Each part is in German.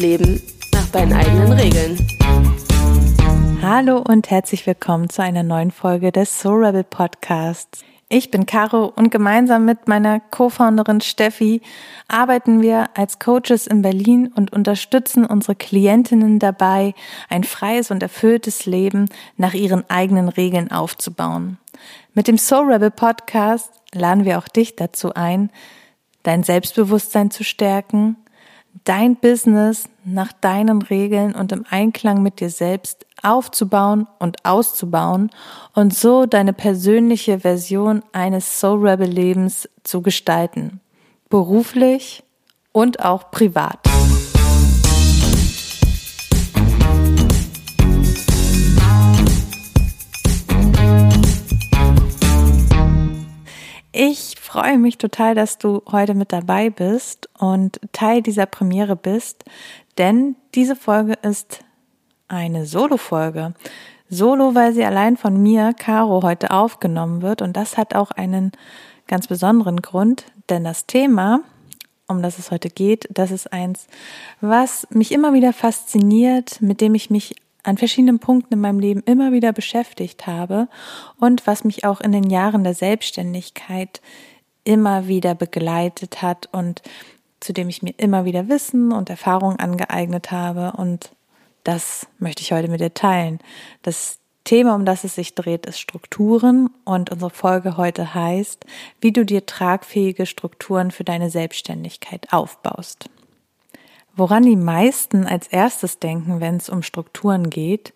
Leben nach deinen eigenen Regeln. Hallo und herzlich willkommen zu einer neuen Folge des Soul Rebel Podcasts. Ich bin Caro und gemeinsam mit meiner Co-Founderin Steffi arbeiten wir als Coaches in Berlin und unterstützen unsere Klientinnen dabei, ein freies und erfülltes Leben nach ihren eigenen Regeln aufzubauen. Mit dem Soul Rebel Podcast laden wir auch dich dazu ein, dein Selbstbewusstsein zu stärken, dein Business nach deinen Regeln und im Einklang mit dir selbst aufzubauen und auszubauen und so deine persönliche Version eines Soul Rebel Lebens zu gestalten. Beruflich und auch privat. Ich freue mich total, dass du heute mit dabei bist und Teil dieser Premiere bist, denn diese Folge ist eine Solo-Folge. Solo, weil sie allein von mir, Caro, heute aufgenommen wird und das hat auch einen ganz besonderen Grund, denn das Thema, um das es heute geht, das ist eins, was mich immer wieder fasziniert, mit dem ich mich an verschiedenen Punkten in meinem Leben immer wieder beschäftigt habe und was mich auch in den Jahren der Selbstständigkeit immer wieder begleitet hat und zu dem ich mir immer wieder Wissen und Erfahrung angeeignet habe und das möchte ich heute mit dir teilen. Das Thema, um das es sich dreht, ist Strukturen und unsere Folge heute heißt, wie du dir tragfähige Strukturen für deine Selbstständigkeit aufbaust. Woran die meisten als erstes denken, wenn es um Strukturen geht,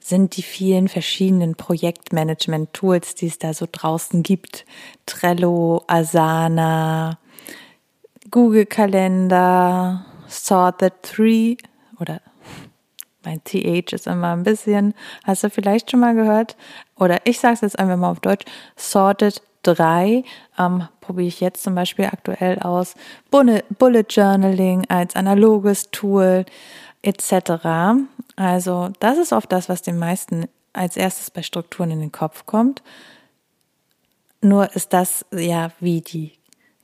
sind die vielen verschiedenen Projektmanagement-Tools, die es da so draußen gibt. Trello, Asana, Google Kalender, Sorted 3 oder mein TH ist immer ein bisschen, hast du vielleicht schon mal gehört? Oder ich sage es jetzt einfach mal auf Deutsch, Sorted 3 ähm, probiere ich jetzt zum Beispiel aktuell aus. Bullet Journaling als analoges Tool etc. Also das ist oft das, was den meisten als erstes bei Strukturen in den Kopf kommt. Nur ist das ja wie die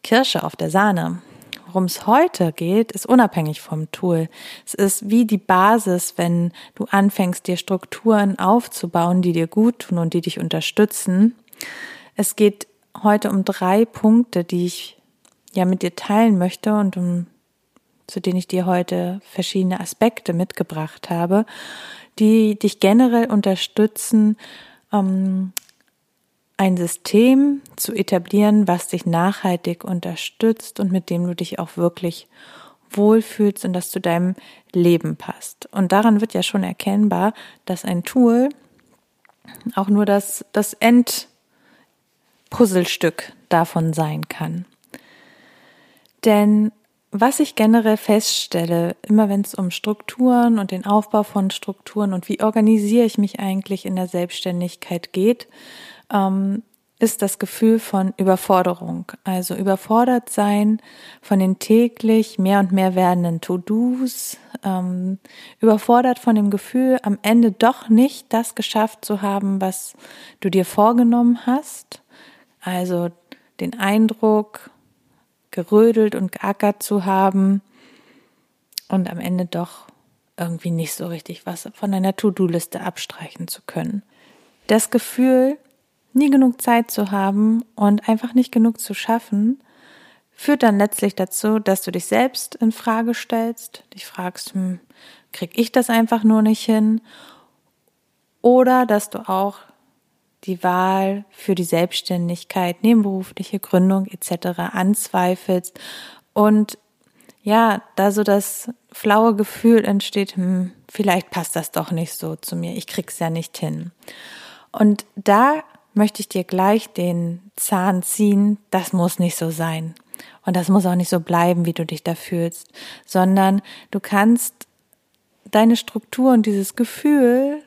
Kirsche auf der Sahne. Worum es heute geht, ist unabhängig vom Tool. Es ist wie die Basis, wenn du anfängst, dir Strukturen aufzubauen, die dir gut tun und die dich unterstützen. Es geht heute um drei Punkte, die ich ja mit dir teilen möchte und um zu denen ich dir heute verschiedene Aspekte mitgebracht habe, die dich generell unterstützen, ähm, ein System zu etablieren, was dich nachhaltig unterstützt und mit dem du dich auch wirklich wohlfühlst und das zu deinem Leben passt. Und daran wird ja schon erkennbar, dass ein Tool auch nur das, das End Puzzlestück davon sein kann. Denn was ich generell feststelle, immer wenn es um Strukturen und den Aufbau von Strukturen und wie organisiere ich mich eigentlich in der Selbstständigkeit geht, ähm, ist das Gefühl von Überforderung. Also überfordert sein von den täglich mehr und mehr werdenden To-Dos, ähm, überfordert von dem Gefühl, am Ende doch nicht das geschafft zu haben, was du dir vorgenommen hast also den Eindruck, gerödelt und geackert zu haben und am Ende doch irgendwie nicht so richtig was von deiner To-Do-Liste abstreichen zu können. Das Gefühl, nie genug Zeit zu haben und einfach nicht genug zu schaffen, führt dann letztlich dazu, dass du dich selbst in Frage stellst, dich fragst, hm, krieg ich das einfach nur nicht hin? Oder dass du auch die Wahl für die Selbstständigkeit, nebenberufliche Gründung etc. anzweifelst und ja, da so das flaue Gefühl entsteht, hm, vielleicht passt das doch nicht so zu mir, ich krieg's ja nicht hin. Und da möchte ich dir gleich den Zahn ziehen, das muss nicht so sein. Und das muss auch nicht so bleiben, wie du dich da fühlst, sondern du kannst deine Struktur und dieses Gefühl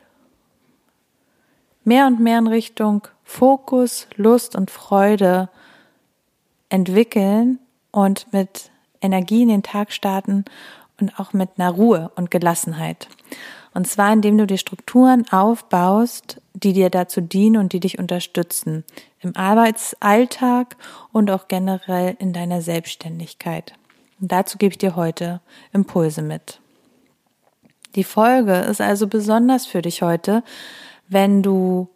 mehr und mehr in Richtung Fokus, Lust und Freude entwickeln und mit Energie in den Tag starten und auch mit einer Ruhe und Gelassenheit. Und zwar, indem du dir Strukturen aufbaust, die dir dazu dienen und die dich unterstützen. Im Arbeitsalltag und auch generell in deiner Selbstständigkeit. Und dazu gebe ich dir heute Impulse mit. Die Folge ist also besonders für dich heute, wenn du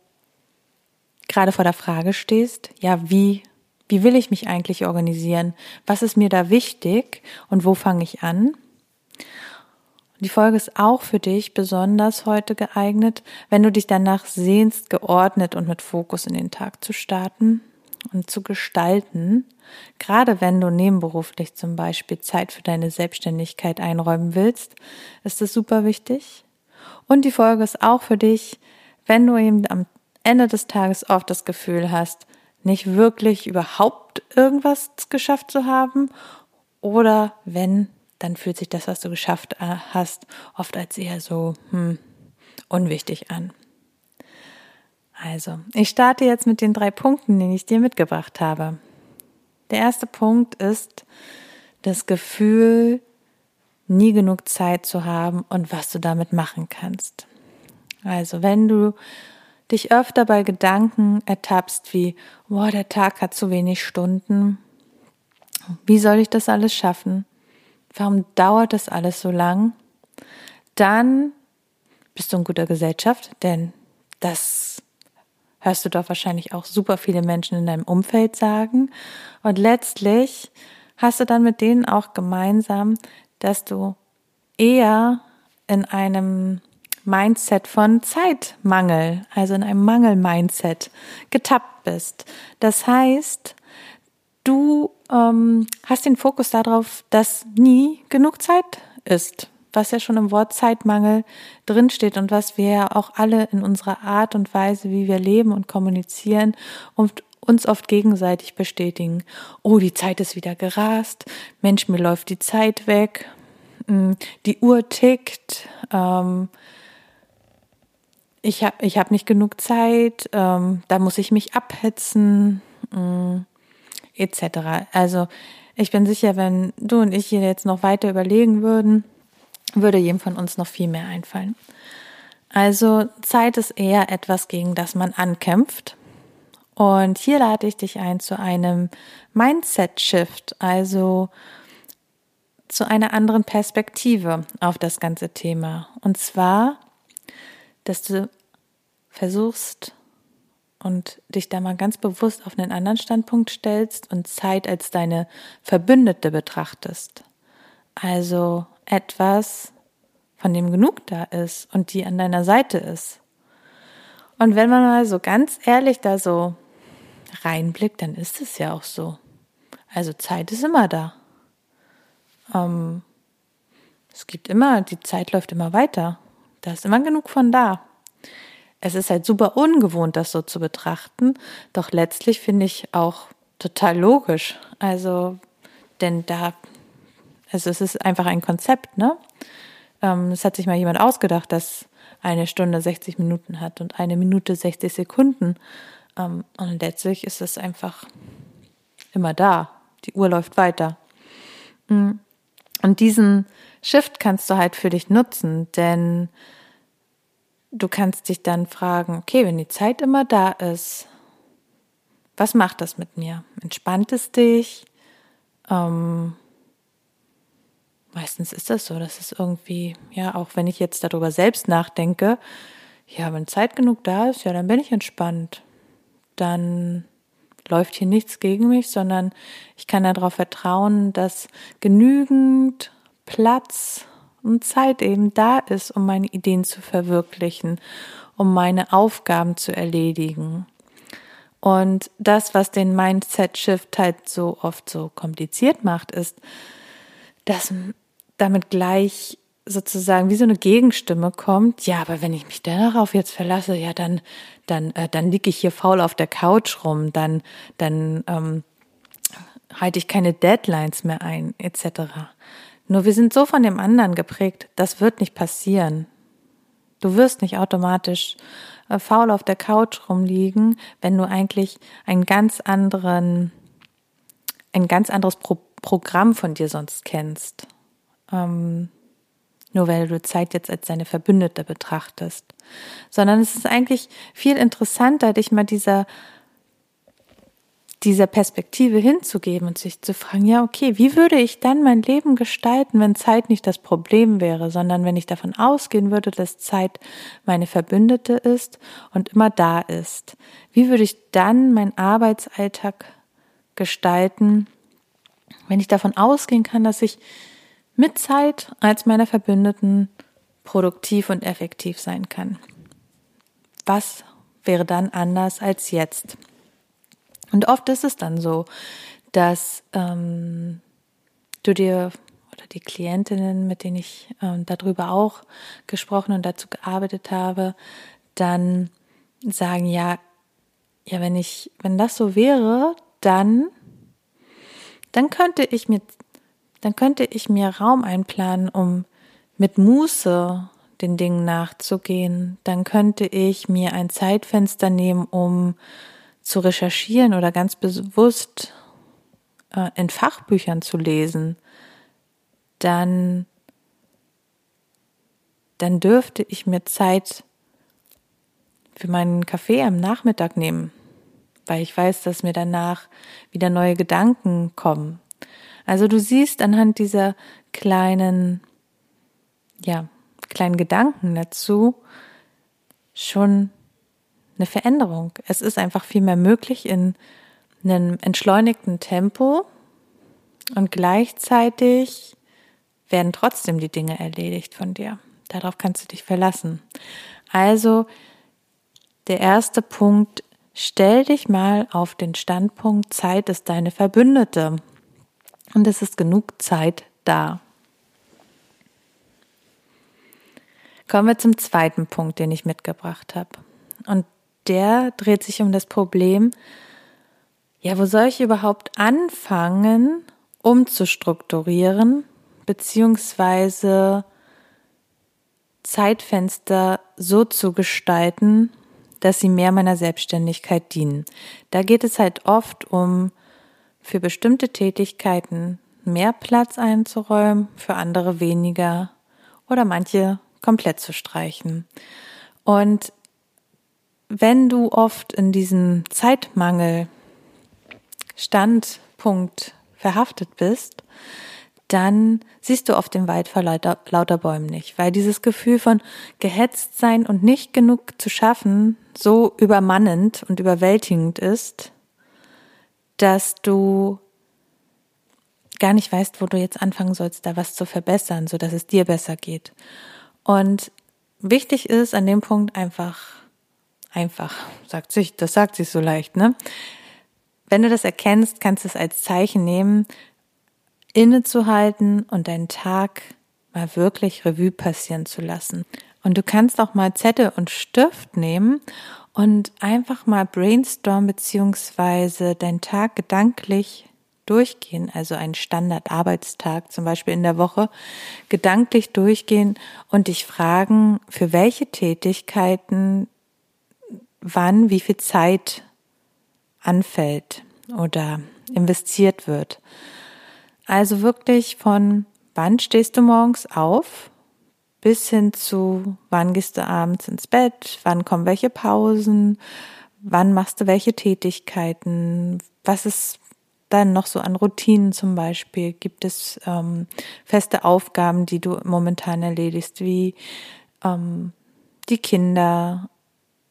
gerade vor der Frage stehst, ja, wie, wie will ich mich eigentlich organisieren? Was ist mir da wichtig und wo fange ich an? Die Folge ist auch für dich besonders heute geeignet, wenn du dich danach sehnst, geordnet und mit Fokus in den Tag zu starten und zu gestalten. Gerade wenn du nebenberuflich zum Beispiel Zeit für deine Selbstständigkeit einräumen willst, ist das super wichtig. Und die Folge ist auch für dich, wenn du eben am Ende des Tages oft das Gefühl hast, nicht wirklich überhaupt irgendwas geschafft zu haben oder wenn, dann fühlt sich das, was du geschafft äh, hast, oft als eher so hm, unwichtig an. Also, ich starte jetzt mit den drei Punkten, die ich dir mitgebracht habe. Der erste Punkt ist das Gefühl, nie genug Zeit zu haben und was du damit machen kannst. Also, wenn du dich öfter bei Gedanken ertappst wie, boah, der Tag hat zu wenig Stunden. Wie soll ich das alles schaffen? Warum dauert das alles so lang? Dann bist du in guter Gesellschaft, denn das hörst du doch wahrscheinlich auch super viele Menschen in deinem Umfeld sagen. Und letztlich hast du dann mit denen auch gemeinsam, dass du eher in einem Mindset von Zeitmangel, also in einem Mangel-Mindset getappt bist. Das heißt, du ähm, hast den Fokus darauf, dass nie genug Zeit ist, was ja schon im Wort Zeitmangel drinsteht und was wir ja auch alle in unserer Art und Weise, wie wir leben und kommunizieren und uns oft gegenseitig bestätigen. Oh, die Zeit ist wieder gerast. Mensch, mir läuft die Zeit weg. Hm, die Uhr tickt. Ähm, ich habe ich hab nicht genug Zeit, ähm, da muss ich mich abhetzen, äh, etc. Also ich bin sicher, wenn du und ich hier jetzt noch weiter überlegen würden, würde jedem von uns noch viel mehr einfallen. Also Zeit ist eher etwas, gegen das man ankämpft. Und hier lade ich dich ein zu einem Mindset-Shift, also zu einer anderen Perspektive auf das ganze Thema. Und zwar dass du versuchst und dich da mal ganz bewusst auf einen anderen Standpunkt stellst und Zeit als deine Verbündete betrachtest. Also etwas, von dem genug da ist und die an deiner Seite ist. Und wenn man mal so ganz ehrlich da so reinblickt, dann ist es ja auch so. Also Zeit ist immer da. Ähm, es gibt immer, die Zeit läuft immer weiter. Da ist immer genug von da. Es ist halt super ungewohnt, das so zu betrachten, doch letztlich finde ich auch total logisch. Also, denn da, also es ist einfach ein Konzept, ne? Ähm, es hat sich mal jemand ausgedacht, dass eine Stunde 60 Minuten hat und eine Minute 60 Sekunden. Ähm, und letztlich ist es einfach immer da. Die Uhr läuft weiter. Und diesen Shift kannst du halt für dich nutzen, denn du kannst dich dann fragen, okay, wenn die Zeit immer da ist, was macht das mit mir? Entspannt es dich? Ähm, meistens ist das so, dass es irgendwie, ja, auch wenn ich jetzt darüber selbst nachdenke, ja, wenn Zeit genug da ist, ja, dann bin ich entspannt. Dann läuft hier nichts gegen mich, sondern ich kann darauf vertrauen, dass genügend Platz und Zeit eben da ist, um meine Ideen zu verwirklichen, um meine Aufgaben zu erledigen. Und das, was den Mindset-Shift halt so oft so kompliziert macht, ist, dass damit gleich sozusagen wie so eine Gegenstimme kommt, ja, aber wenn ich mich darauf jetzt verlasse, ja, dann, dann, äh, dann liege ich hier faul auf der Couch rum, dann, dann ähm, halte ich keine Deadlines mehr ein, etc. Nur wir sind so von dem anderen geprägt, das wird nicht passieren. Du wirst nicht automatisch äh, faul auf der Couch rumliegen, wenn du eigentlich einen ganz anderen, ein ganz anderes Pro Programm von dir sonst kennst. Ähm, nur weil du Zeit jetzt als deine Verbündete betrachtest, sondern es ist eigentlich viel interessanter, dich mal dieser dieser Perspektive hinzugeben und sich zu fragen, ja, okay, wie würde ich dann mein Leben gestalten, wenn Zeit nicht das Problem wäre, sondern wenn ich davon ausgehen würde, dass Zeit meine Verbündete ist und immer da ist. Wie würde ich dann meinen Arbeitsalltag gestalten, wenn ich davon ausgehen kann, dass ich mit Zeit als meiner Verbündeten produktiv und effektiv sein kann? Was wäre dann anders als jetzt? Und oft ist es dann so, dass ähm, du dir oder die Klientinnen, mit denen ich ähm, darüber auch gesprochen und dazu gearbeitet habe, dann sagen, ja, ja, wenn ich, wenn das so wäre, dann, dann könnte ich mir, dann könnte ich mir Raum einplanen, um mit Muße den Dingen nachzugehen. Dann könnte ich mir ein Zeitfenster nehmen, um zu recherchieren oder ganz bewusst äh, in Fachbüchern zu lesen, dann, dann dürfte ich mir Zeit für meinen Kaffee am Nachmittag nehmen, weil ich weiß, dass mir danach wieder neue Gedanken kommen. Also du siehst anhand dieser kleinen, ja, kleinen Gedanken dazu schon eine Veränderung. Es ist einfach viel mehr möglich in einem entschleunigten Tempo und gleichzeitig werden trotzdem die Dinge erledigt von dir. Darauf kannst du dich verlassen. Also der erste Punkt, stell dich mal auf den Standpunkt, Zeit ist deine Verbündete. Und es ist genug Zeit da. Kommen wir zum zweiten Punkt, den ich mitgebracht habe. Und der dreht sich um das Problem, ja, wo soll ich überhaupt anfangen, umzustrukturieren, beziehungsweise Zeitfenster so zu gestalten, dass sie mehr meiner Selbstständigkeit dienen. Da geht es halt oft um für bestimmte Tätigkeiten mehr Platz einzuräumen, für andere weniger oder manche komplett zu streichen. Und wenn du oft in diesem Zeitmangel Standpunkt verhaftet bist, dann siehst du oft den Wald vor lauter, lauter Bäumen nicht, weil dieses Gefühl von gehetzt sein und nicht genug zu schaffen so übermannend und überwältigend ist, dass du gar nicht weißt, wo du jetzt anfangen sollst, da was zu verbessern, so dass es dir besser geht. Und wichtig ist an dem Punkt einfach einfach, sagt sich, das sagt sich so leicht, ne? Wenn du das erkennst, kannst du es als Zeichen nehmen, innezuhalten und deinen Tag mal wirklich Revue passieren zu lassen. Und du kannst auch mal Zettel und Stift nehmen und einfach mal brainstorm beziehungsweise deinen Tag gedanklich durchgehen, also einen Standardarbeitstag zum Beispiel in der Woche, gedanklich durchgehen und dich fragen, für welche Tätigkeiten wann wie viel Zeit anfällt oder investiert wird. Also wirklich von wann stehst du morgens auf bis hin zu wann gehst du abends ins Bett, wann kommen welche Pausen, wann machst du welche Tätigkeiten, was ist dann noch so an Routinen zum Beispiel? Gibt es ähm, feste Aufgaben, die du momentan erledigst, wie ähm, die Kinder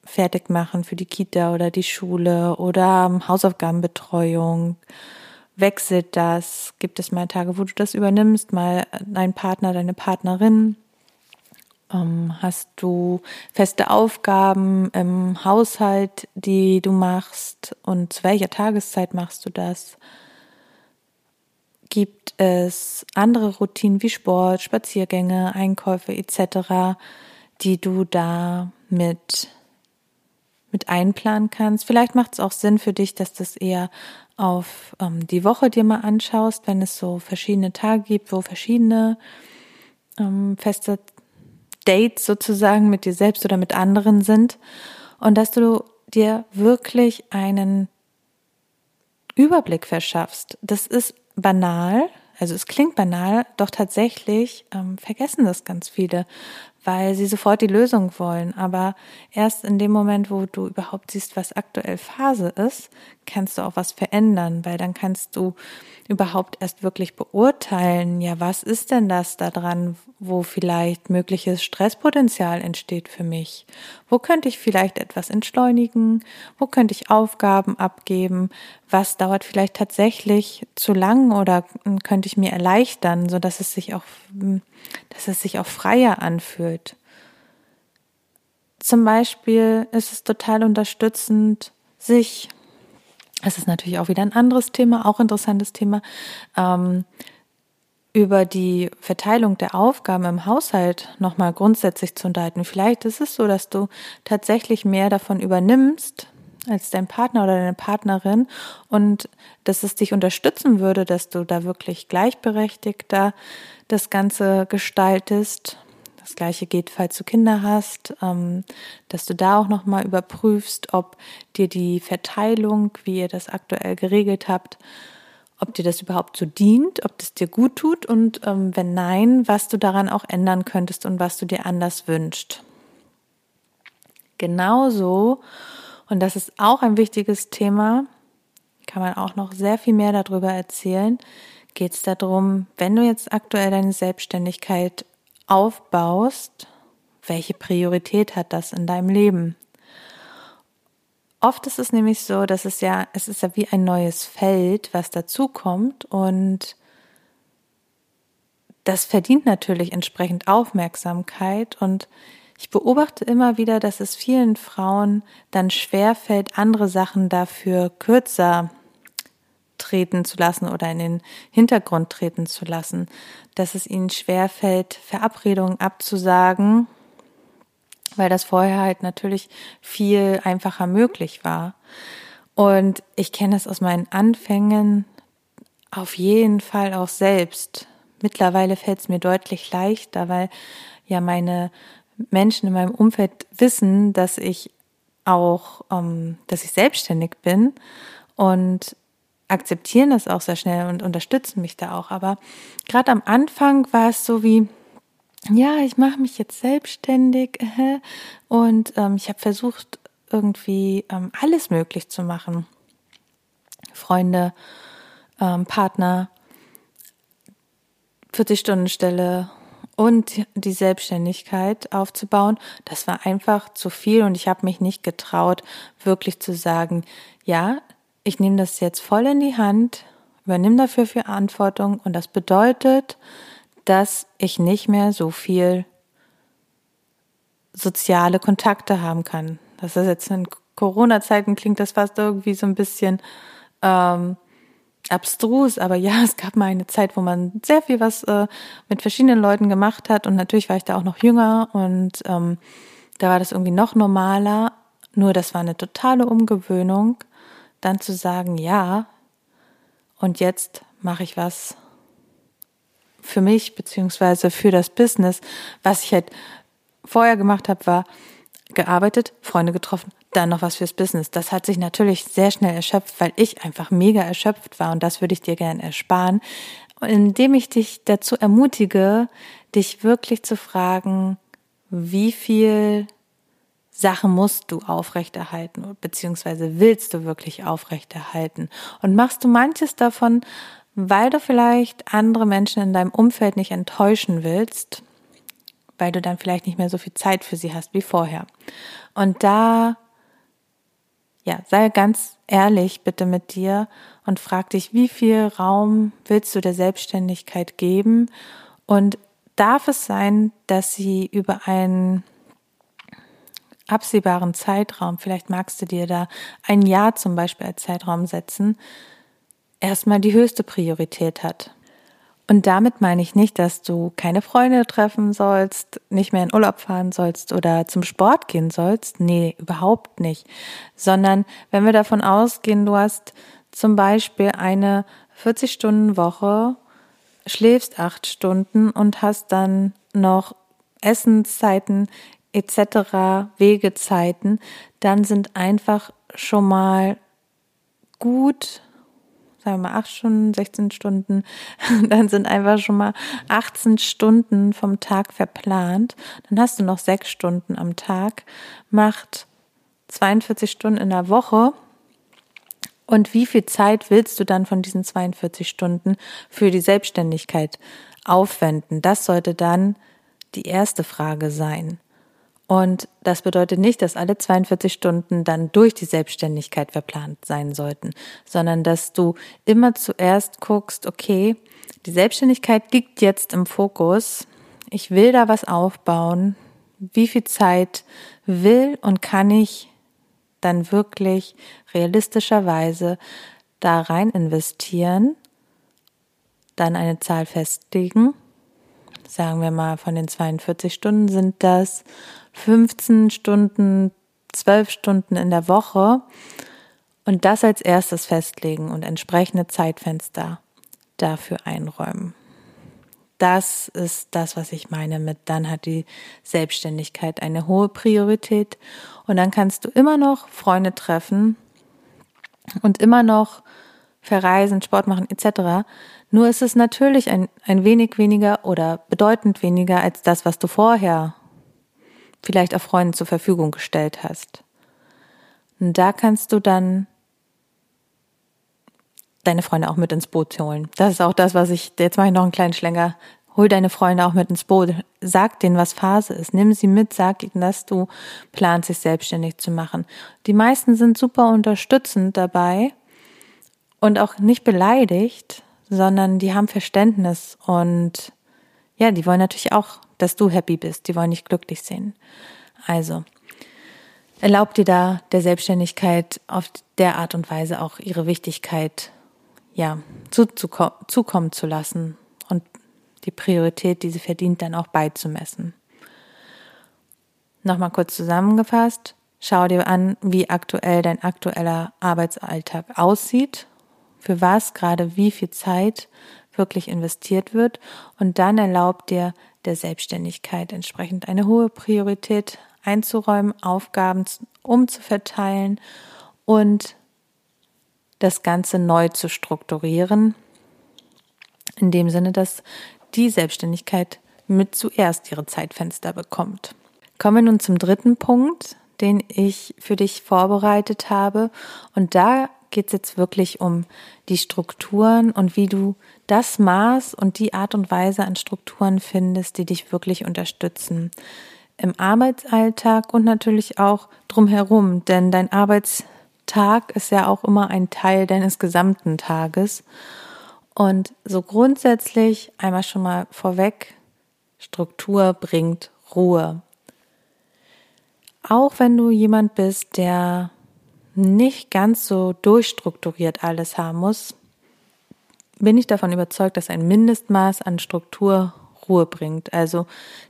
fertig machen für die Kita oder die Schule oder Hausaufgabenbetreuung? Wechselt das? Gibt es mal Tage, wo du das übernimmst, mal dein Partner, deine Partnerin? Ähm, hast du feste Aufgaben im Haushalt, die du machst? Und zu welcher Tageszeit machst du das? Gibt es andere Routinen wie Sport, Spaziergänge, Einkäufe etc., die du da mit mit einplanen kannst. Vielleicht macht es auch Sinn für dich, dass das eher auf ähm, die Woche dir mal anschaust, wenn es so verschiedene Tage gibt, wo verschiedene ähm, feste Dates sozusagen mit dir selbst oder mit anderen sind und dass du dir wirklich einen Überblick verschaffst. Das ist banal, Also es klingt banal, doch tatsächlich ähm, vergessen das ganz viele, weil sie sofort die Lösung wollen. Aber erst in dem Moment, wo du überhaupt siehst, was aktuell Phase ist, kannst du auch was verändern, weil dann kannst du überhaupt erst wirklich beurteilen, ja, was ist denn das da dran, wo vielleicht mögliches Stresspotenzial entsteht für mich? Wo könnte ich vielleicht etwas entschleunigen? Wo könnte ich Aufgaben abgeben? Was dauert vielleicht tatsächlich zu lang oder könnte ich mir erleichtern, so dass es sich auch, dass es sich auch freier anfühlt? Zum Beispiel ist es total unterstützend, sich das ist natürlich auch wieder ein anderes Thema, auch interessantes Thema. Ähm, über die Verteilung der Aufgaben im Haushalt nochmal grundsätzlich zu unterhalten. Vielleicht ist es so, dass du tatsächlich mehr davon übernimmst als dein Partner oder deine Partnerin und dass es dich unterstützen würde, dass du da wirklich gleichberechtigter das Ganze gestaltest das gleiche geht, falls du Kinder hast, ähm, dass du da auch nochmal überprüfst, ob dir die Verteilung, wie ihr das aktuell geregelt habt, ob dir das überhaupt so dient, ob das dir gut tut und ähm, wenn nein, was du daran auch ändern könntest und was du dir anders wünschst. Genauso, und das ist auch ein wichtiges Thema, kann man auch noch sehr viel mehr darüber erzählen, geht es darum, wenn du jetzt aktuell deine Selbstständigkeit aufbaust, welche Priorität hat das in deinem Leben? Oft ist es nämlich so, dass es ja, es ist ja wie ein neues Feld, was dazukommt und das verdient natürlich entsprechend Aufmerksamkeit und ich beobachte immer wieder, dass es vielen Frauen dann schwerfällt, andere Sachen dafür kürzer treten zu lassen oder in den Hintergrund treten zu lassen, dass es ihnen schwerfällt, Verabredungen abzusagen, weil das vorher halt natürlich viel einfacher möglich war. Und ich kenne es aus meinen Anfängen auf jeden Fall auch selbst. Mittlerweile fällt es mir deutlich leichter, weil ja meine Menschen in meinem Umfeld wissen, dass ich auch, ähm, dass ich selbstständig bin und akzeptieren das auch sehr schnell und unterstützen mich da auch. Aber gerade am Anfang war es so wie, ja, ich mache mich jetzt selbstständig äh, und ähm, ich habe versucht, irgendwie ähm, alles möglich zu machen. Freunde, ähm, Partner, 40-Stunden-Stelle und die Selbstständigkeit aufzubauen, das war einfach zu viel und ich habe mich nicht getraut, wirklich zu sagen, ja, ich nehme das jetzt voll in die Hand, übernehme dafür Verantwortung und das bedeutet, dass ich nicht mehr so viel soziale Kontakte haben kann. Das ist jetzt in Corona-Zeiten klingt das fast irgendwie so ein bisschen ähm, abstrus, aber ja, es gab mal eine Zeit, wo man sehr viel was äh, mit verschiedenen Leuten gemacht hat und natürlich war ich da auch noch jünger und ähm, da war das irgendwie noch normaler. Nur das war eine totale Umgewöhnung dann zu sagen, ja, und jetzt mache ich was für mich beziehungsweise für das Business. Was ich halt vorher gemacht habe, war gearbeitet, Freunde getroffen, dann noch was fürs Business. Das hat sich natürlich sehr schnell erschöpft, weil ich einfach mega erschöpft war und das würde ich dir gerne ersparen, indem ich dich dazu ermutige, dich wirklich zu fragen, wie viel Sachen musst du aufrechterhalten, beziehungsweise willst du wirklich aufrechterhalten. Und machst du manches davon, weil du vielleicht andere Menschen in deinem Umfeld nicht enttäuschen willst, weil du dann vielleicht nicht mehr so viel Zeit für sie hast wie vorher. Und da, ja, sei ganz ehrlich bitte mit dir und frag dich, wie viel Raum willst du der Selbstständigkeit geben? Und darf es sein, dass sie über einen absehbaren Zeitraum, vielleicht magst du dir da ein Jahr zum Beispiel als Zeitraum setzen, erstmal die höchste Priorität hat. Und damit meine ich nicht, dass du keine Freunde treffen sollst, nicht mehr in Urlaub fahren sollst oder zum Sport gehen sollst. Nee, überhaupt nicht. Sondern wenn wir davon ausgehen, du hast zum Beispiel eine 40-Stunden-Woche, schläfst acht Stunden und hast dann noch Essenszeiten etc. Wegezeiten, dann sind einfach schon mal gut sagen wir mal acht Stunden, 16 Stunden, dann sind einfach schon mal 18 Stunden vom Tag verplant. Dann hast du noch sechs Stunden am Tag, macht 42 Stunden in der Woche. Und wie viel Zeit willst du dann von diesen 42 Stunden für die Selbstständigkeit aufwenden? Das sollte dann die erste Frage sein. Und das bedeutet nicht, dass alle 42 Stunden dann durch die Selbstständigkeit verplant sein sollten, sondern dass du immer zuerst guckst, okay, die Selbstständigkeit liegt jetzt im Fokus. Ich will da was aufbauen. Wie viel Zeit will und kann ich dann wirklich realistischerweise da rein investieren, dann eine Zahl festlegen. Sagen wir mal, von den 42 Stunden sind das 15 Stunden, 12 Stunden in der Woche und das als erstes festlegen und entsprechende Zeitfenster dafür einräumen. Das ist das, was ich meine mit, dann hat die Selbstständigkeit eine hohe Priorität und dann kannst du immer noch Freunde treffen und immer noch verreisen, Sport machen etc. Nur ist es natürlich ein, ein wenig weniger oder bedeutend weniger als das, was du vorher vielleicht auch Freunden zur Verfügung gestellt hast. Und da kannst du dann deine Freunde auch mit ins Boot holen. Das ist auch das, was ich, jetzt mache ich noch einen kleinen Schlänger. Hol deine Freunde auch mit ins Boot. Sag denen, was Phase ist. Nimm sie mit, sag ihnen, dass du planst, sich selbstständig zu machen. Die meisten sind super unterstützend dabei und auch nicht beleidigt, sondern die haben Verständnis und ja, die wollen natürlich auch dass du happy bist. Die wollen dich glücklich sehen. Also, erlaub dir da der Selbstständigkeit auf der Art und Weise auch ihre Wichtigkeit, ja, zukommen zu lassen und die Priorität, die sie verdient, dann auch beizumessen. Nochmal kurz zusammengefasst. Schau dir an, wie aktuell dein aktueller Arbeitsalltag aussieht, für was gerade wie viel Zeit wirklich investiert wird und dann erlaubt dir der Selbstständigkeit entsprechend eine hohe Priorität einzuräumen, Aufgaben umzuverteilen und das Ganze neu zu strukturieren, in dem Sinne, dass die Selbstständigkeit mit zuerst ihre Zeitfenster bekommt. Kommen wir nun zum dritten Punkt, den ich für dich vorbereitet habe. Und da geht es jetzt wirklich um die Strukturen und wie du das Maß und die Art und Weise an Strukturen findest, die dich wirklich unterstützen. Im Arbeitsalltag und natürlich auch drumherum, denn dein Arbeitstag ist ja auch immer ein Teil deines gesamten Tages. Und so grundsätzlich einmal schon mal vorweg, Struktur bringt Ruhe. Auch wenn du jemand bist, der nicht ganz so durchstrukturiert alles haben muss, bin ich davon überzeugt, dass ein Mindestmaß an Struktur Ruhe bringt. Also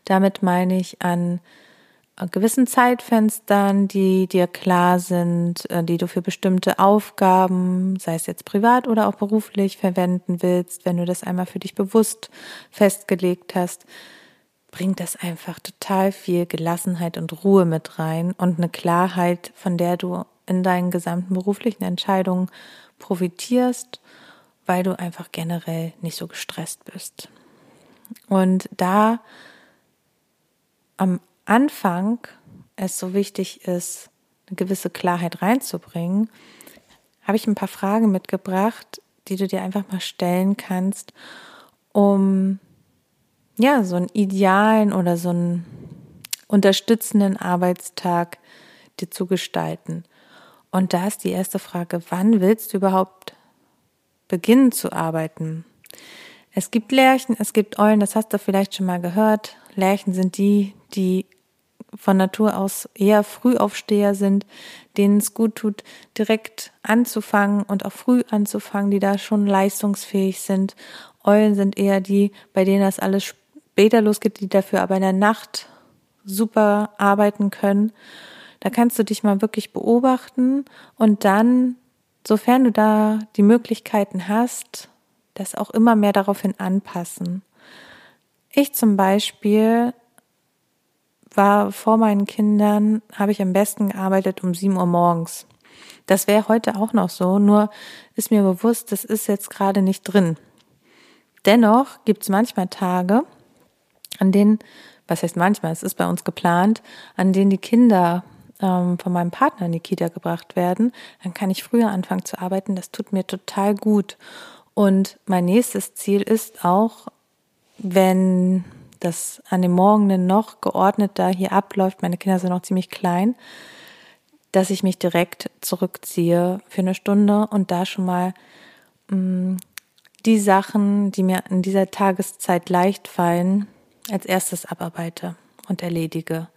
damit meine ich an gewissen Zeitfenstern, die dir klar sind, äh, die du für bestimmte Aufgaben, sei es jetzt privat oder auch beruflich, verwenden willst, wenn du das einmal für dich bewusst festgelegt hast, bringt das einfach total viel Gelassenheit und Ruhe mit rein und eine Klarheit, von der du in deinen gesamten beruflichen Entscheidungen profitierst, weil du einfach generell nicht so gestresst bist. Und da am Anfang es so wichtig ist, eine gewisse Klarheit reinzubringen, habe ich ein paar Fragen mitgebracht, die du dir einfach mal stellen kannst, um ja, so einen idealen oder so einen unterstützenden Arbeitstag dir zu gestalten. Und da ist die erste Frage, wann willst du überhaupt beginnen zu arbeiten? Es gibt Lerchen, es gibt Eulen, das hast du vielleicht schon mal gehört. Lerchen sind die, die von Natur aus eher Frühaufsteher sind, denen es gut tut, direkt anzufangen und auch früh anzufangen, die da schon leistungsfähig sind. Eulen sind eher die, bei denen das alles später losgeht, die dafür aber in der Nacht super arbeiten können. Da kannst du dich mal wirklich beobachten und dann, sofern du da die Möglichkeiten hast, das auch immer mehr daraufhin anpassen. Ich zum Beispiel war vor meinen Kindern, habe ich am besten gearbeitet um 7 Uhr morgens. Das wäre heute auch noch so, nur ist mir bewusst, das ist jetzt gerade nicht drin. Dennoch gibt es manchmal Tage, an denen, was heißt manchmal, es ist bei uns geplant, an denen die Kinder ähm, von meinem Partner in die Kita gebracht werden, dann kann ich früher anfangen zu arbeiten. Das tut mir total gut. Und mein nächstes Ziel ist auch, wenn das an dem Morgen noch geordneter hier abläuft, meine Kinder sind noch ziemlich klein, dass ich mich direkt zurückziehe für eine Stunde und da schon mal mh, mm, die Sachen, die mir in dieser Tageszeit leicht fallen, als erstes abarbeite und erledige.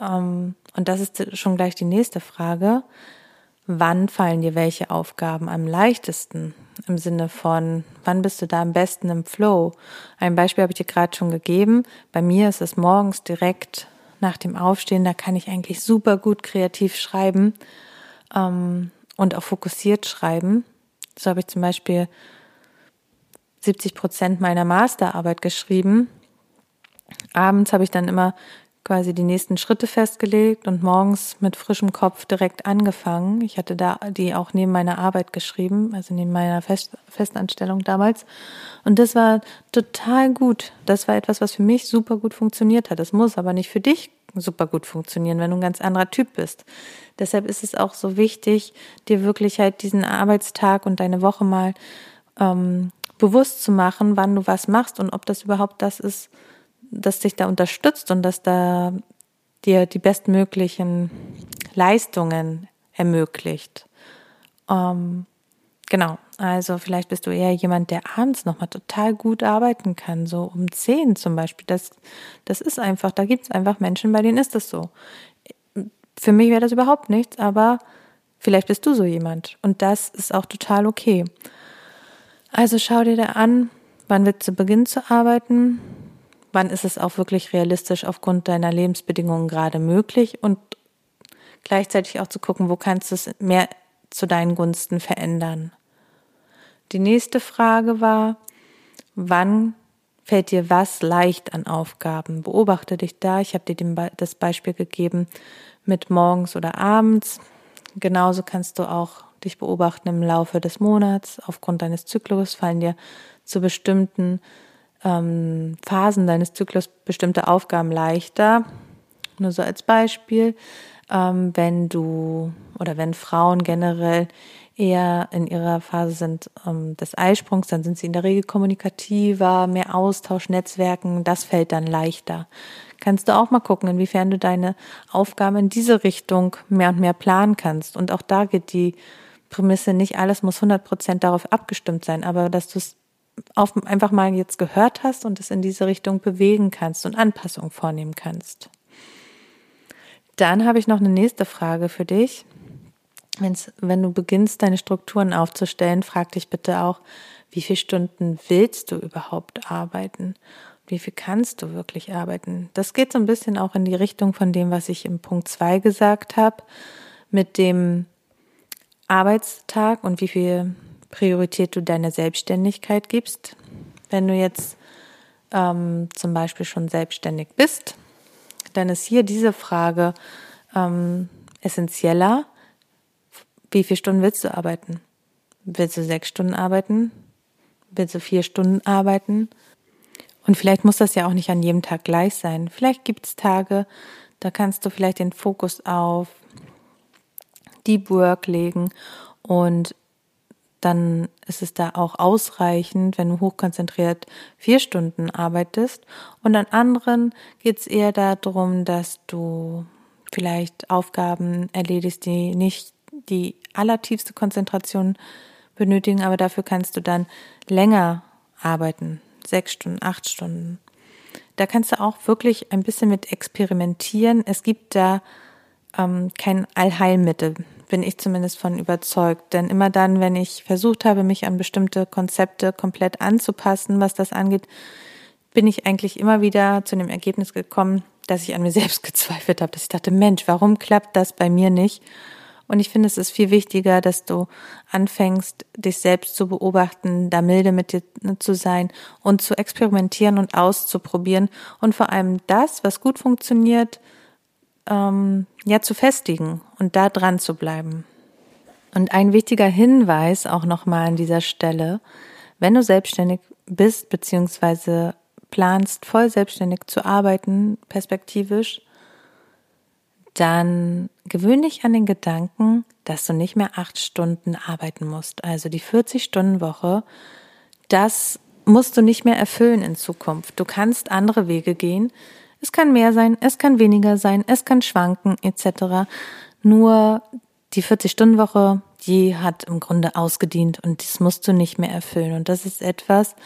Ähm, und das ist schon gleich die nächste Frage. Wann fallen dir welche Aufgaben am leichtesten? Im Sinne von, wann bist du da am besten im Flow? Ein Beispiel habe ich dir gerade schon gegeben. Bei mir ist es morgens direkt nach dem Aufstehen, da kann ich eigentlich super gut kreativ schreiben ähm, und auch fokussiert schreiben. So habe ich zum Beispiel 70 Prozent meiner Masterarbeit geschrieben. Abends habe ich dann immer quasi die nächsten Schritte festgelegt und morgens mit frischem Kopf direkt angefangen. Ich hatte da die auch neben meiner Arbeit geschrieben, also neben meiner Fest Festanstellung damals. Und das war total gut. Das war etwas, was für mich super gut funktioniert hat. Das muss aber nicht für dich super gut funktionieren, wenn du ein ganz anderer Typ bist. Deshalb ist es auch so wichtig, dir wirklich halt diesen Arbeitstag und deine Woche mal ähm, bewusst zu machen, wann du was machst und ob das überhaupt das ist, das dich da unterstützt und das da dir die bestmöglichen Leistungen ermöglicht. Ähm, genau, also vielleicht bist du eher jemand, der abends nochmal total gut arbeiten kann, so um zehn zum Beispiel. Das, das ist einfach, da gibt es einfach Menschen, bei denen ist das so. Für mich wäre das überhaupt nichts, aber vielleicht bist du so jemand und das ist auch total okay. Also schau dir da an, wann wird zu Beginn zu arbeiten, wann ist es auch wirklich realistisch aufgrund deiner Lebensbedingungen gerade möglich und gleichzeitig auch zu gucken, wo kannst du es mehr zu deinen Gunsten verändern. Die nächste Frage war, wann fällt dir was leicht an Aufgaben? Beobachte dich da. Ich habe dir das Beispiel gegeben mit morgens oder abends. Genauso kannst du auch dich beobachten im Laufe des Monats. Aufgrund deines Zyklus fallen dir zu bestimmten ähm, Phasen deines Zyklus bestimmte Aufgaben leichter. Nur so als Beispiel, ähm, wenn du oder wenn Frauen generell eher in ihrer Phase sind ähm, des Eisprungs, dann sind sie in der Regel kommunikativer, mehr Austausch, Netzwerken, das fällt dann leichter. Kannst du auch mal gucken, inwiefern du deine Aufgaben in diese Richtung mehr und mehr planen kannst. Und auch da geht die Prämisse, nicht alles muss 100 Prozent darauf abgestimmt sein, aber dass du es auf, einfach mal jetzt gehört hast und es in diese Richtung bewegen kannst und Anpassungen vornehmen kannst. Dann habe ich noch eine nächste Frage für dich. Wenn's, wenn du beginnst, deine Strukturen aufzustellen, frag dich bitte auch, wie viele Stunden willst du überhaupt arbeiten? Wie viel kannst du wirklich arbeiten? Das geht so ein bisschen auch in die Richtung von dem, was ich im Punkt 2 gesagt habe, mit dem Arbeitstag und wie viel Priorität du deiner Selbstständigkeit gibst. Wenn du jetzt ähm, zum Beispiel schon selbstständig bist, dann ist hier diese Frage ähm, essentieller. Wie viele Stunden willst du arbeiten? Willst du sechs Stunden arbeiten? Willst du vier Stunden arbeiten? Und vielleicht muss das ja auch nicht an jedem Tag gleich sein. Vielleicht gibt es Tage, da kannst du vielleicht den Fokus auf Deep Work legen und dann ist es da auch ausreichend, wenn du hochkonzentriert vier Stunden arbeitest. Und an anderen geht es eher darum, dass du vielleicht Aufgaben erledigst, die nicht die allertiefste Konzentration benötigen, aber dafür kannst du dann länger arbeiten, sechs Stunden, acht Stunden. Da kannst du auch wirklich ein bisschen mit experimentieren. Es gibt da ähm, kein Allheilmittel bin ich zumindest von überzeugt. Denn immer dann, wenn ich versucht habe, mich an bestimmte Konzepte komplett anzupassen, was das angeht, bin ich eigentlich immer wieder zu dem Ergebnis gekommen, dass ich an mir selbst gezweifelt habe, dass ich dachte, Mensch, warum klappt das bei mir nicht? Und ich finde, es ist viel wichtiger, dass du anfängst, dich selbst zu beobachten, da milde mit dir zu sein und zu experimentieren und auszuprobieren und vor allem das, was gut funktioniert, ähm, ja zu festigen und da dran zu bleiben. Und ein wichtiger Hinweis auch nochmal an dieser Stelle, wenn du selbstständig bist beziehungsweise planst, voll selbstständig zu arbeiten, perspektivisch, dann gewöhn dich an den Gedanken, dass du nicht mehr acht Stunden arbeiten musst. Also die 40-Stunden-Woche, das musst du nicht mehr erfüllen in Zukunft. Du kannst andere Wege gehen. Es kann mehr sein, es kann weniger sein, es kann schwanken etc. Nur die 40-Stunden-Woche, die hat im Grunde ausgedient und das musst du nicht mehr erfüllen. Und das ist etwas,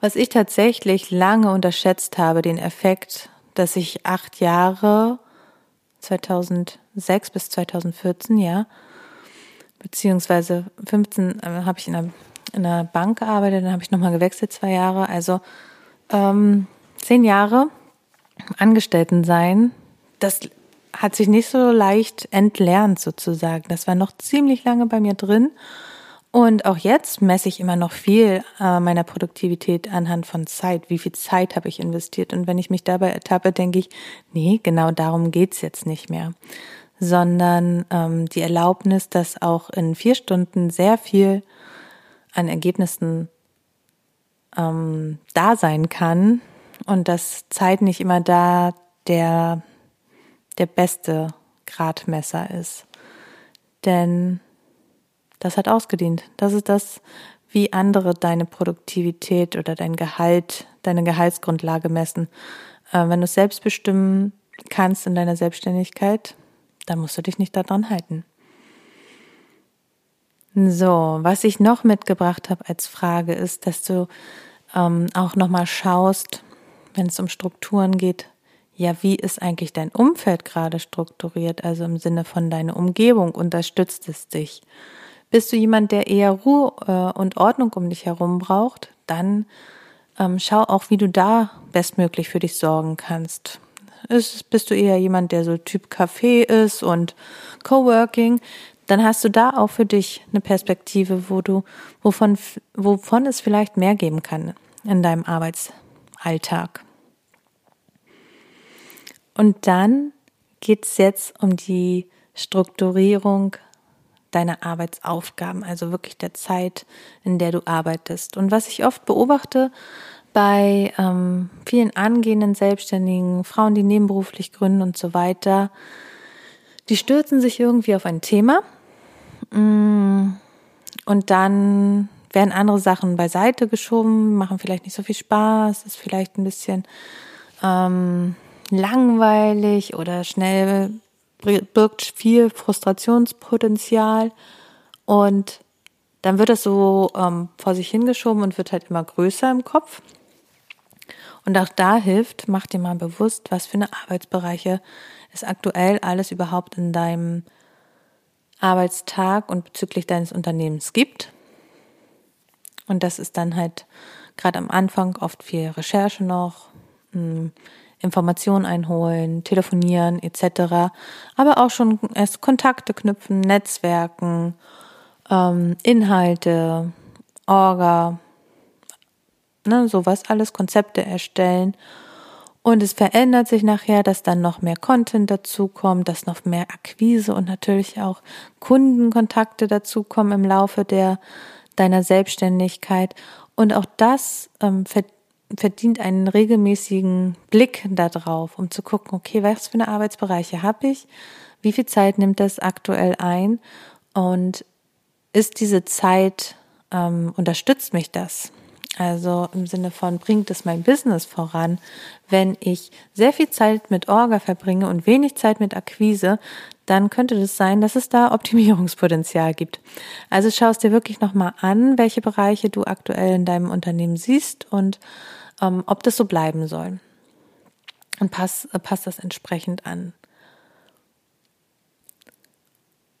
was ich tatsächlich lange unterschätzt habe, den Effekt, dass ich acht Jahre 2006 bis 2014, ja, beziehungsweise 15 äh, habe ich in einer, in einer Bank gearbeitet, dann habe ich nochmal gewechselt, zwei Jahre, also ähm, zehn Jahre Angestellten sein, das hat sich nicht so leicht entlernt sozusagen. Das war noch ziemlich lange bei mir drin und auch jetzt messe ich immer noch viel äh, meiner Produktivität anhand von Zeit. Wie viel Zeit habe ich investiert? Und wenn ich mich dabei ertappe, denke ich, nee, genau darum geht's jetzt nicht mehr. Sondern ähm, die Erlaubnis, dass auch in vier Stunden sehr viel an Ergebnissen ähm, da sein kann und dass Zeit nicht immer da der, der beste Gradmesser ist. Denn das hat ausgedient. Das ist das, wie andere deine Produktivität oder dein Gehalt, deine Gehaltsgrundlage messen. Äh, wenn du es selbst bestimmen kannst in deiner Selbstständigkeit, dann musst du dich nicht daran halten. So, was ich noch mitgebracht habe als Frage ist, dass du ähm, auch nochmal schaust, wenn es um Strukturen geht, ja, wie ist eigentlich dein Umfeld gerade strukturiert? Also im Sinne von deiner Umgebung, unterstützt es dich? Bist du jemand, der eher Ruhe äh, und Ordnung um dich herum braucht, dann ähm, schau auch, wie du da bestmöglich für dich sorgen kannst. Ist, bist du eher jemand, der so Typ Café ist und Coworking, dann hast du da auch für dich eine Perspektive, wo du, wovon, wovon es vielleicht mehr geben kann in deinem Arbeitsalltag. Und dann geht es jetzt um die Strukturierung deiner Arbeitsaufgaben, also wirklich der Zeit, in der du arbeitest. Und was ich oft beobachte bei ähm, vielen angehenden Selbstständigen, Frauen, die nebenberuflich gründen und so weiter, die stürzen sich irgendwie auf ein Thema mm, und dann werden andere Sachen beiseite geschoben, machen vielleicht nicht so viel Spaß, ist vielleicht ein bisschen ähm, langweilig oder schnell birgt viel Frustrationspotenzial und dann wird das so ähm, vor sich hingeschoben und wird halt immer größer im Kopf. Und auch da hilft, mach dir mal bewusst, was für eine Arbeitsbereiche es aktuell alles überhaupt in deinem Arbeitstag und bezüglich deines Unternehmens gibt. Und das ist dann halt gerade am Anfang oft viel Recherche noch, hm, Informationen einholen, telefonieren etc. Aber auch schon erst Kontakte knüpfen, Netzwerken, ähm, Inhalte, Orga, ne, sowas alles, Konzepte erstellen. Und es verändert sich nachher, dass dann noch mehr Content dazukommt, dass noch mehr Akquise und natürlich auch Kundenkontakte dazukommen im Laufe der deiner Selbstständigkeit. Und auch das ähm, verdient einen regelmäßigen Blick darauf, um zu gucken, okay, was für eine Arbeitsbereiche habe ich, wie viel Zeit nimmt das aktuell ein und ist diese Zeit, ähm, unterstützt mich das? Also im Sinne von, bringt es mein Business voran? Wenn ich sehr viel Zeit mit Orga verbringe und wenig Zeit mit Akquise, dann könnte es sein, dass es da Optimierungspotenzial gibt. Also schaust dir wirklich nochmal an, welche Bereiche du aktuell in deinem Unternehmen siehst und ähm, ob das so bleiben soll. Und pass, äh, pass das entsprechend an.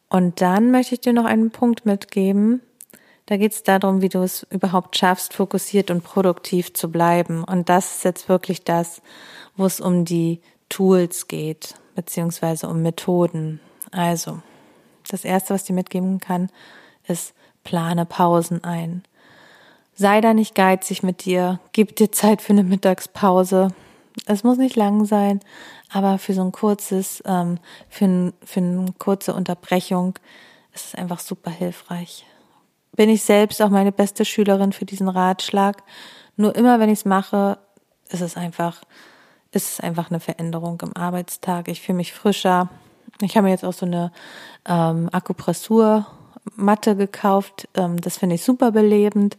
Und dann möchte ich dir noch einen Punkt mitgeben. Da geht es darum, wie du es überhaupt schaffst, fokussiert und produktiv zu bleiben. Und das ist jetzt wirklich das, wo es um die Tools geht, beziehungsweise um Methoden. Also, das erste, was dir mitgeben kann, ist, plane Pausen ein. Sei da nicht geizig mit dir, gib dir Zeit für eine Mittagspause. Es muss nicht lang sein, aber für so ein kurzes, ähm, für, ein, für eine kurze Unterbrechung es ist einfach super hilfreich. Bin ich selbst auch meine beste Schülerin für diesen Ratschlag. Nur immer, wenn ich es mache, ist es einfach, ist es einfach eine Veränderung im Arbeitstag. Ich fühle mich frischer. Ich habe mir jetzt auch so eine ähm, Akupressurmatte gekauft. Ähm, das finde ich super belebend.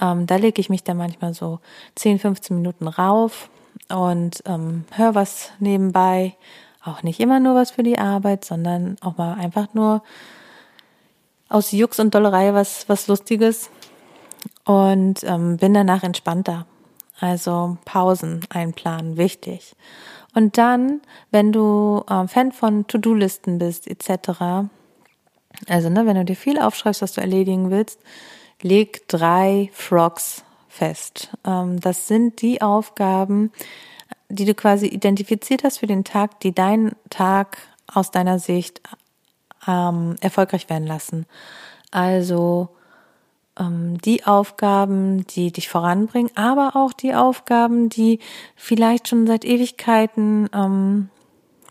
Ähm, da lege ich mich dann manchmal so 10, 15 Minuten rauf und ähm, höre was nebenbei. Auch nicht immer nur was für die Arbeit, sondern auch mal einfach nur aus Jux und Dollerei was, was Lustiges und ähm, bin danach entspannter. Also Pausen einplanen, wichtig. Und dann, wenn du äh, Fan von To-Do-Listen bist, etc., also ne, wenn du dir viel aufschreibst, was du erledigen willst, leg drei Frogs fest. Ähm, das sind die Aufgaben, die du quasi identifiziert hast für den Tag, die deinen Tag aus deiner Sicht ähm, erfolgreich werden lassen. Also ähm, die Aufgaben, die dich voranbringen, aber auch die Aufgaben, die vielleicht schon seit Ewigkeiten ähm,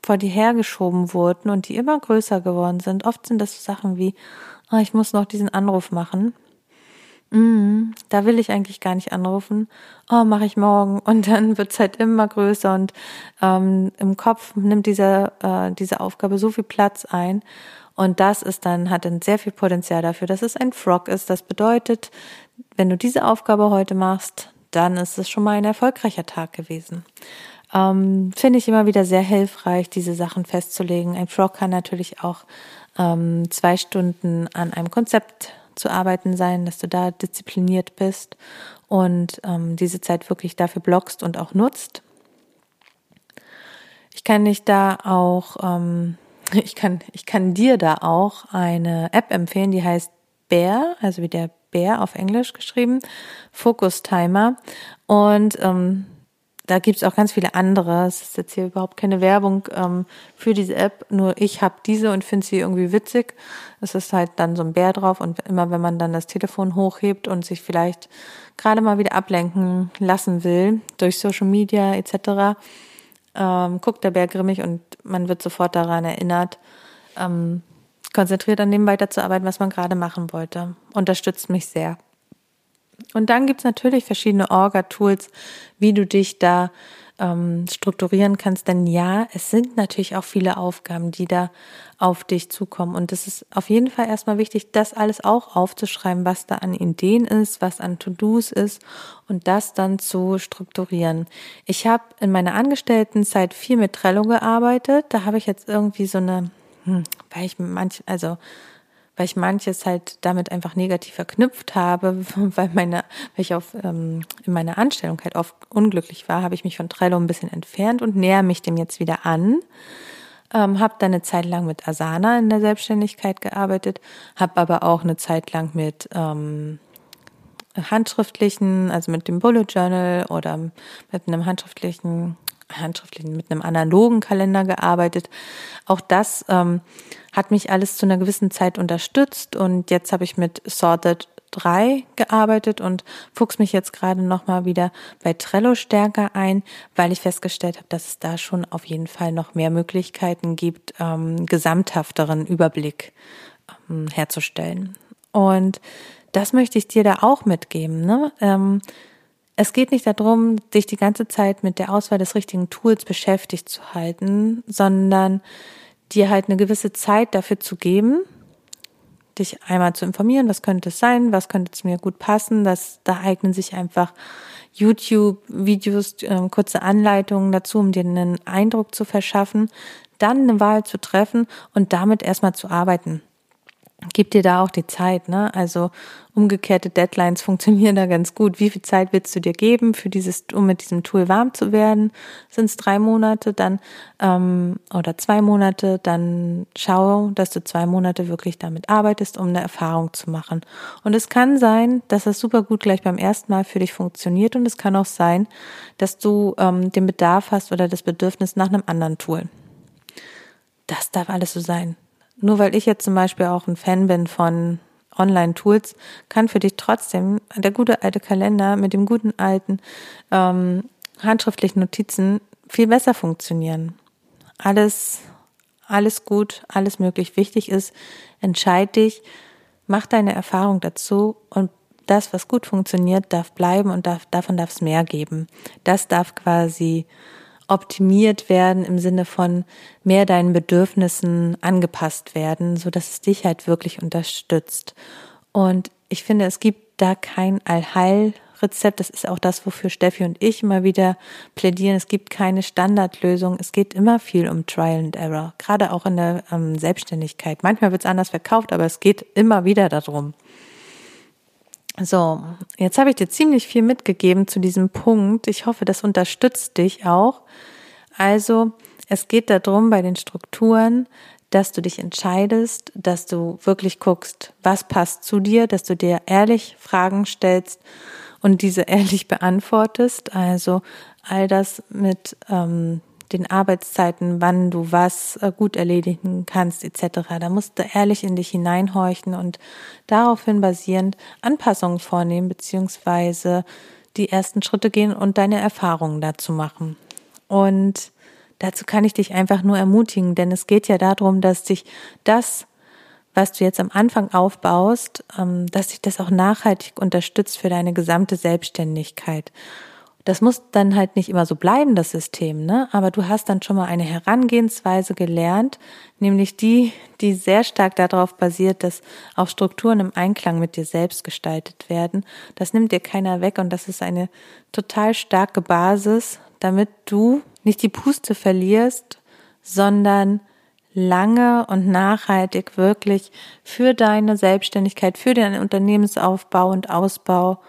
vor dir hergeschoben wurden und die immer größer geworden sind. Oft sind das so Sachen wie, oh, ich muss noch diesen Anruf machen. Mm, da will ich eigentlich gar nicht anrufen. Oh, mache ich morgen. Und dann wird's halt immer größer und ähm, im Kopf nimmt diese, äh, diese Aufgabe so viel Platz ein. Und das ist dann, hat dann sehr viel Potenzial dafür, dass es ein Frog ist. Das bedeutet, wenn du diese Aufgabe heute machst, dann ist es schon mal ein erfolgreicher Tag gewesen. Ähm, Finde ich immer wieder sehr hilfreich, diese Sachen festzulegen. Ein Frog kann natürlich auch ähm, zwei Stunden an einem Konzept zu arbeiten sein, dass du da diszipliniert bist und ähm, diese Zeit wirklich dafür blockst und auch nutzt. Ich kann dich da auch ähm, ich kann, ich kann dir da auch eine App empfehlen, die heißt Bear, also wie der Bär auf Englisch geschrieben, Focus Timer. Und ähm, da gibt's auch ganz viele andere. Es ist jetzt hier überhaupt keine Werbung ähm, für diese App, nur ich habe diese und finde sie irgendwie witzig. Es ist halt dann so ein Bär drauf und immer wenn man dann das Telefon hochhebt und sich vielleicht gerade mal wieder ablenken lassen will durch Social Media etc., ähm, guckt der Bär grimmig und man wird sofort daran erinnert, ähm, konzentriert an dem weiterzuarbeiten, was man gerade machen wollte. Unterstützt mich sehr. Und dann gibt's natürlich verschiedene Orga-Tools, wie du dich da ähm, strukturieren kannst. Denn ja, es sind natürlich auch viele Aufgaben, die da auf dich zukommen. Und es ist auf jeden Fall erstmal wichtig, das alles auch aufzuschreiben, was da an Ideen ist, was an To-Dos ist und das dann zu strukturieren. Ich habe in meiner Angestelltenzeit viel mit Trello gearbeitet. Da habe ich jetzt irgendwie so eine, hm, weil ich manch, also weil ich manches halt damit einfach negativ verknüpft habe, weil meine, weil ich auf ähm, in meiner Anstellung halt oft unglücklich war, habe ich mich von Trello ein bisschen entfernt und näher mich dem jetzt wieder an. Ähm, habe dann eine Zeit lang mit Asana in der Selbstständigkeit gearbeitet, habe aber auch eine Zeit lang mit ähm, handschriftlichen, also mit dem Bullet Journal oder mit einem handschriftlichen handschriftlichen, mit einem analogen Kalender gearbeitet. Auch das ähm, hat mich alles zu einer gewissen Zeit unterstützt und jetzt habe ich mit Sorted 3 gearbeitet und fuchs mich jetzt gerade nochmal wieder bei Trello stärker ein, weil ich festgestellt habe, dass es da schon auf jeden Fall noch mehr Möglichkeiten gibt, ähm, gesamthafteren Überblick ähm, herzustellen. Und das möchte ich dir da auch mitgeben. Ne? Ähm, es geht nicht darum, dich die ganze Zeit mit der Auswahl des richtigen Tools beschäftigt zu halten, sondern dir halt eine gewisse Zeit dafür zu geben, dich einmal zu informieren, was könnte es sein, was könnte zu mir gut passen. Das, da eignen sich einfach YouTube-Videos, äh, kurze Anleitungen dazu, um dir einen Eindruck zu verschaffen, dann eine Wahl zu treffen und damit erstmal zu arbeiten gib dir da auch die Zeit, ne? Also umgekehrte Deadlines funktionieren da ganz gut. Wie viel Zeit willst du dir geben für dieses, um mit diesem Tool warm zu werden? Sind es drei Monate, dann ähm, oder zwei Monate, dann schau, dass du zwei Monate wirklich damit arbeitest, um eine Erfahrung zu machen. Und es kann sein, dass das super gut gleich beim ersten Mal für dich funktioniert, und es kann auch sein, dass du ähm, den Bedarf hast oder das Bedürfnis nach einem anderen Tool. Das darf alles so sein. Nur weil ich jetzt zum Beispiel auch ein Fan bin von Online-Tools, kann für dich trotzdem der gute alte Kalender mit dem guten alten ähm, handschriftlichen Notizen viel besser funktionieren. Alles, alles gut, alles möglich. Wichtig ist, entscheid dich, mach deine Erfahrung dazu und das, was gut funktioniert, darf bleiben und darf, davon darf es mehr geben. Das darf quasi optimiert werden im Sinne von mehr deinen Bedürfnissen angepasst werden, so dass es dich halt wirklich unterstützt. Und ich finde, es gibt da kein Allheilrezept. Das ist auch das, wofür Steffi und ich immer wieder plädieren. Es gibt keine Standardlösung. Es geht immer viel um Trial and Error, gerade auch in der ähm, Selbstständigkeit. Manchmal wird es anders verkauft, aber es geht immer wieder darum. So, jetzt habe ich dir ziemlich viel mitgegeben zu diesem Punkt. Ich hoffe, das unterstützt dich auch. Also, es geht darum bei den Strukturen, dass du dich entscheidest, dass du wirklich guckst, was passt zu dir, dass du dir ehrlich Fragen stellst und diese ehrlich beantwortest. Also all das mit ähm, den Arbeitszeiten, wann du was äh, gut erledigen kannst, etc. Da musst du ehrlich in dich hineinhorchen und daraufhin basierend Anpassungen vornehmen, beziehungsweise die ersten Schritte gehen und deine Erfahrungen dazu machen. Und dazu kann ich dich einfach nur ermutigen, denn es geht ja darum, dass dich das, was du jetzt am Anfang aufbaust, ähm, dass dich das auch nachhaltig unterstützt für deine gesamte Selbstständigkeit. Das muss dann halt nicht immer so bleiben, das System, ne? Aber du hast dann schon mal eine Herangehensweise gelernt, nämlich die, die sehr stark darauf basiert, dass auch Strukturen im Einklang mit dir selbst gestaltet werden. Das nimmt dir keiner weg und das ist eine total starke Basis, damit du nicht die Puste verlierst, sondern lange und nachhaltig wirklich für deine Selbstständigkeit, für deinen Unternehmensaufbau und Ausbau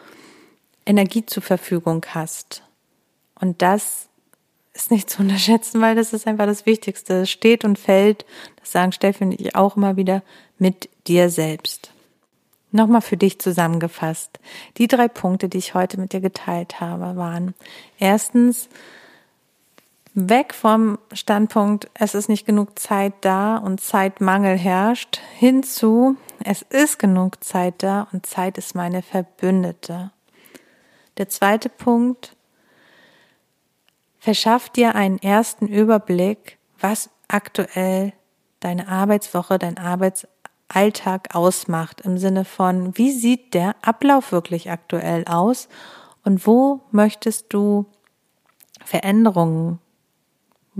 Energie zur Verfügung hast. Und das ist nicht zu unterschätzen, weil das ist einfach das Wichtigste. Es steht und fällt, das sagen Steffi und ich auch immer wieder, mit dir selbst. Nochmal für dich zusammengefasst. Die drei Punkte, die ich heute mit dir geteilt habe, waren erstens, weg vom Standpunkt, es ist nicht genug Zeit da und Zeitmangel herrscht, hinzu, es ist genug Zeit da und Zeit ist meine Verbündete. Der zweite Punkt, verschaff dir einen ersten Überblick, was aktuell deine Arbeitswoche, dein Arbeitsalltag ausmacht, im Sinne von, wie sieht der Ablauf wirklich aktuell aus und wo möchtest du Veränderungen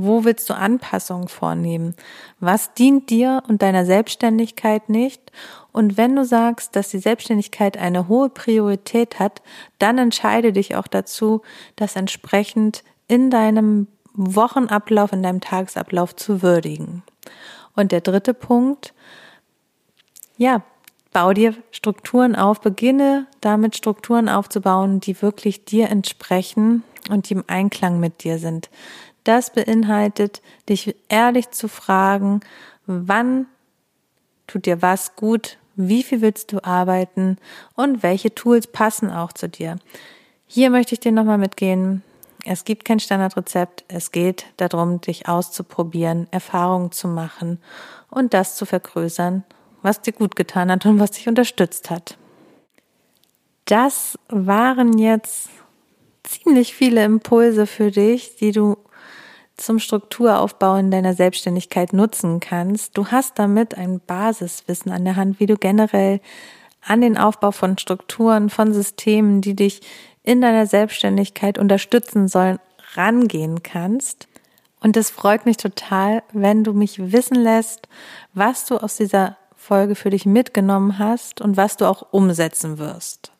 wo willst du Anpassungen vornehmen? Was dient dir und deiner Selbstständigkeit nicht? Und wenn du sagst, dass die Selbstständigkeit eine hohe Priorität hat, dann entscheide dich auch dazu, das entsprechend in deinem Wochenablauf, in deinem Tagesablauf zu würdigen. Und der dritte Punkt, ja, bau dir Strukturen auf, beginne damit Strukturen aufzubauen, die wirklich dir entsprechen und die im Einklang mit dir sind. Das beinhaltet, dich ehrlich zu fragen, wann tut dir was gut, wie viel willst du arbeiten und welche Tools passen auch zu dir. Hier möchte ich dir nochmal mitgehen. Es gibt kein Standardrezept. Es geht darum, dich auszuprobieren, Erfahrungen zu machen und das zu vergrößern, was dir gut getan hat und was dich unterstützt hat. Das waren jetzt ziemlich viele Impulse für dich, die du zum Strukturaufbau in deiner Selbstständigkeit nutzen kannst. Du hast damit ein Basiswissen an der Hand, wie du generell an den Aufbau von Strukturen, von Systemen, die dich in deiner Selbstständigkeit unterstützen sollen, rangehen kannst. Und es freut mich total, wenn du mich wissen lässt, was du aus dieser Folge für dich mitgenommen hast und was du auch umsetzen wirst.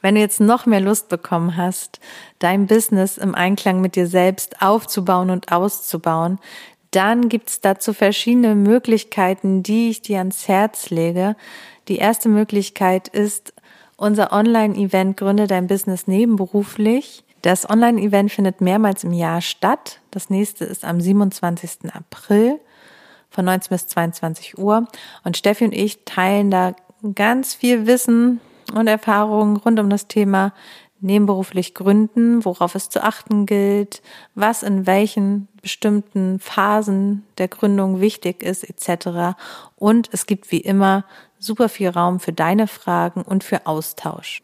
Wenn du jetzt noch mehr Lust bekommen hast, dein Business im Einklang mit dir selbst aufzubauen und auszubauen, dann gibt es dazu verschiedene Möglichkeiten, die ich dir ans Herz lege. Die erste Möglichkeit ist unser Online-Event Gründe dein Business nebenberuflich. Das Online-Event findet mehrmals im Jahr statt. Das nächste ist am 27. April von 19 bis 22 Uhr. Und Steffi und ich teilen da ganz viel Wissen und Erfahrungen rund um das Thema nebenberuflich gründen, worauf es zu achten gilt, was in welchen bestimmten Phasen der Gründung wichtig ist, etc. Und es gibt wie immer super viel Raum für deine Fragen und für Austausch.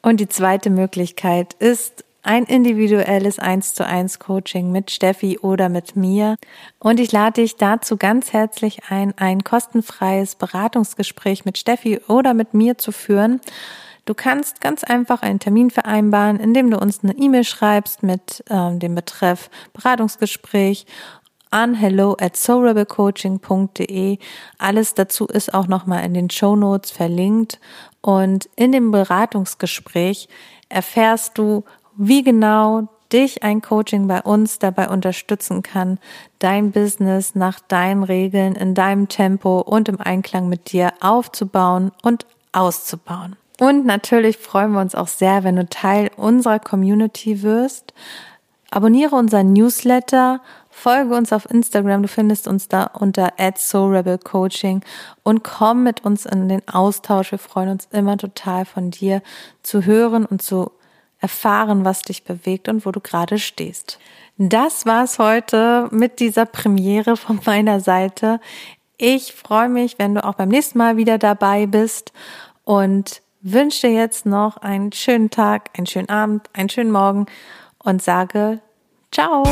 Und die zweite Möglichkeit ist ein individuelles 1 zu 1 Coaching mit Steffi oder mit mir. Und ich lade dich dazu ganz herzlich ein, ein kostenfreies Beratungsgespräch mit Steffi oder mit mir zu führen. Du kannst ganz einfach einen Termin vereinbaren, indem du uns eine E-Mail schreibst mit ähm, dem Betreff Beratungsgespräch an hello at soulrebelcoaching.de. Alles dazu ist auch nochmal in den Show Notes verlinkt. Und in dem Beratungsgespräch erfährst du, wie genau dich ein Coaching bei uns dabei unterstützen kann, dein Business nach deinen Regeln, in deinem Tempo und im Einklang mit dir aufzubauen und auszubauen. Und natürlich freuen wir uns auch sehr, wenn du Teil unserer Community wirst. Abonniere unseren Newsletter, folge uns auf Instagram, du findest uns da unter @soulrebelcoaching und komm mit uns in den Austausch. Wir freuen uns immer total von dir zu hören und zu erfahren, was dich bewegt und wo du gerade stehst. Das war's heute mit dieser Premiere von meiner Seite. Ich freue mich, wenn du auch beim nächsten Mal wieder dabei bist und wünsche dir jetzt noch einen schönen Tag, einen schönen Abend, einen schönen Morgen und sage ciao.